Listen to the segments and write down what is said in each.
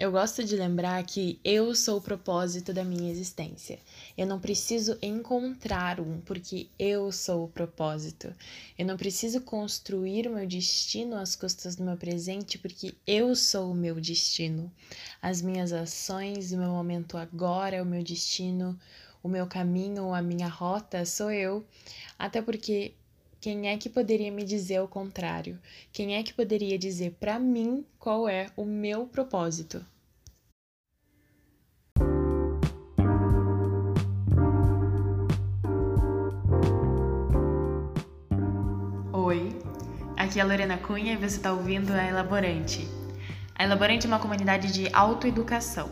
Eu gosto de lembrar que eu sou o propósito da minha existência. Eu não preciso encontrar um, porque eu sou o propósito. Eu não preciso construir o meu destino às custas do meu presente, porque eu sou o meu destino. As minhas ações, o meu momento agora, o meu destino, o meu caminho, a minha rota sou eu. Até porque quem é que poderia me dizer o contrário? Quem é que poderia dizer para mim qual é o meu propósito? Oi, aqui é a Lorena Cunha e você está ouvindo a Elaborante. A Elaborante é uma comunidade de autoeducação,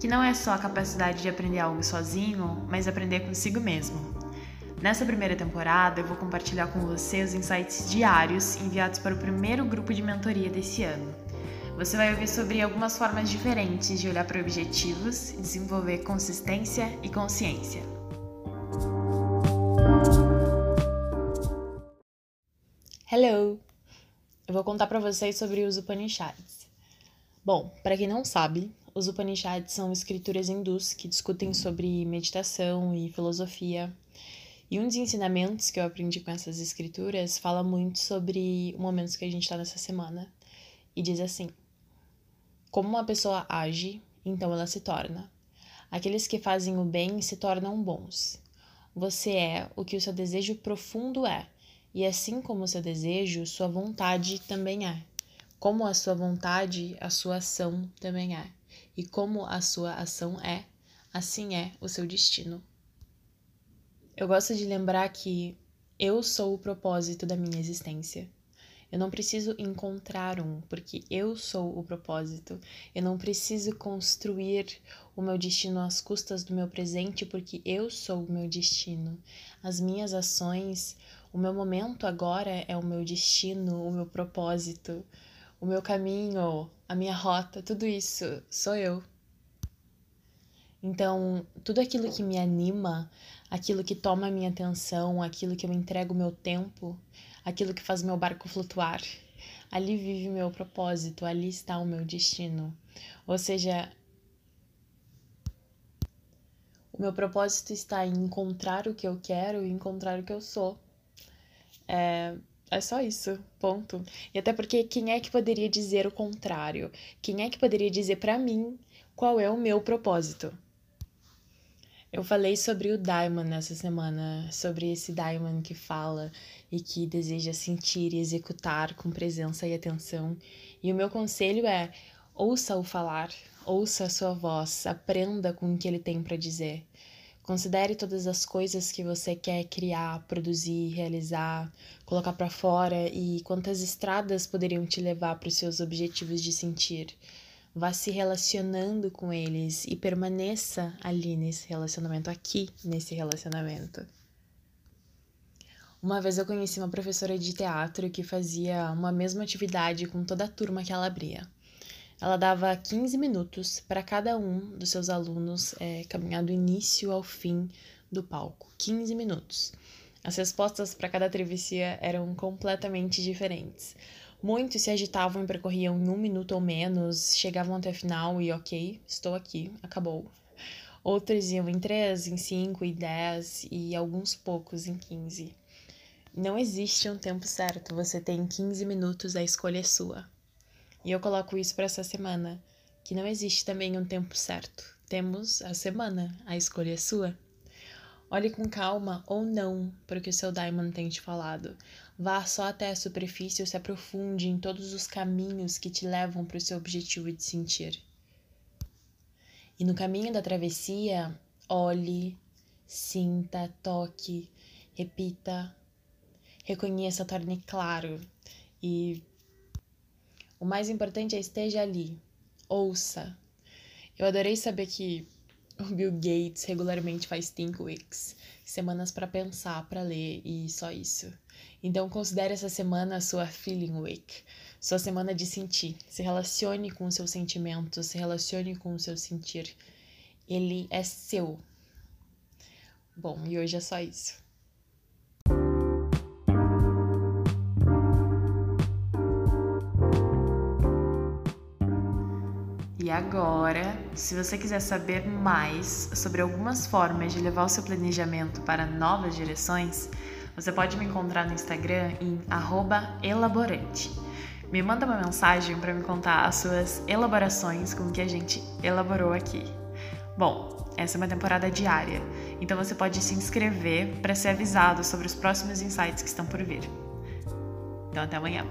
que não é só a capacidade de aprender algo sozinho, mas aprender consigo mesmo. Nessa primeira temporada, eu vou compartilhar com você os insights diários enviados para o primeiro grupo de mentoria desse ano. Você vai ouvir sobre algumas formas diferentes de olhar para objetivos, desenvolver consistência e consciência. Hello! Eu vou contar para vocês sobre os Upanishads. Bom, para quem não sabe, os Upanishads são escrituras hindus que discutem sobre meditação e filosofia e um dos ensinamentos que eu aprendi com essas escrituras fala muito sobre o momento que a gente está nessa semana. E diz assim: Como uma pessoa age, então ela se torna. Aqueles que fazem o bem se tornam bons. Você é o que o seu desejo profundo é, e assim como o seu desejo, sua vontade também é. Como a sua vontade, a sua ação também é. E como a sua ação é, assim é o seu destino. Eu gosto de lembrar que eu sou o propósito da minha existência. Eu não preciso encontrar um, porque eu sou o propósito. Eu não preciso construir o meu destino às custas do meu presente, porque eu sou o meu destino. As minhas ações, o meu momento agora é o meu destino, o meu propósito, o meu caminho, a minha rota, tudo isso sou eu. Então, tudo aquilo que me anima, aquilo que toma a minha atenção, aquilo que eu entrego meu tempo, aquilo que faz meu barco flutuar, ali vive o meu propósito, ali está o meu destino. Ou seja, o meu propósito está em encontrar o que eu quero e encontrar o que eu sou. É, é só isso, ponto. E até porque quem é que poderia dizer o contrário? Quem é que poderia dizer para mim qual é o meu propósito? Eu falei sobre o Daimon nessa semana, sobre esse Daimon que fala e que deseja sentir e executar com presença e atenção. E o meu conselho é: ouça-o falar, ouça a sua voz, aprenda com o que ele tem para dizer. Considere todas as coisas que você quer criar, produzir, realizar, colocar para fora e quantas estradas poderiam te levar para os seus objetivos de sentir vá se relacionando com eles e permaneça ali nesse relacionamento, aqui nesse relacionamento. Uma vez eu conheci uma professora de teatro que fazia uma mesma atividade com toda a turma que ela abria. Ela dava 15 minutos para cada um dos seus alunos é, caminhar do início ao fim do palco. 15 minutos. As respostas para cada travessia eram completamente diferentes. Muitos se agitavam e percorriam em um minuto ou menos, chegavam até o final e ok, estou aqui, acabou. Outros iam em três, em cinco e dez e alguns poucos em quinze. Não existe um tempo certo, você tem 15 minutos, a escolha é sua. E eu coloco isso para essa semana, que não existe também um tempo certo. Temos a semana, a escolha é sua. Olhe com calma ou não para o que o seu Diamond tem te falado. Vá só até a superfície ou se aprofunde em todos os caminhos que te levam para o seu objetivo de sentir. E no caminho da travessia, olhe, sinta, toque, repita, reconheça, torne claro. E o mais importante é esteja ali, ouça. Eu adorei saber que o Bill Gates regularmente faz think weeks, semanas para pensar, para ler e só isso. Então considere essa semana a sua feeling week, sua semana de sentir. Se relacione com os seus sentimentos, se relacione com o seu sentir. Ele é seu. Bom, e hoje é só isso. E agora, se você quiser saber mais sobre algumas formas de levar o seu planejamento para novas direções, você pode me encontrar no Instagram em elaborante. Me manda uma mensagem para me contar as suas elaborações com o que a gente elaborou aqui. Bom, essa é uma temporada diária, então você pode se inscrever para ser avisado sobre os próximos insights que estão por vir. Então, até amanhã.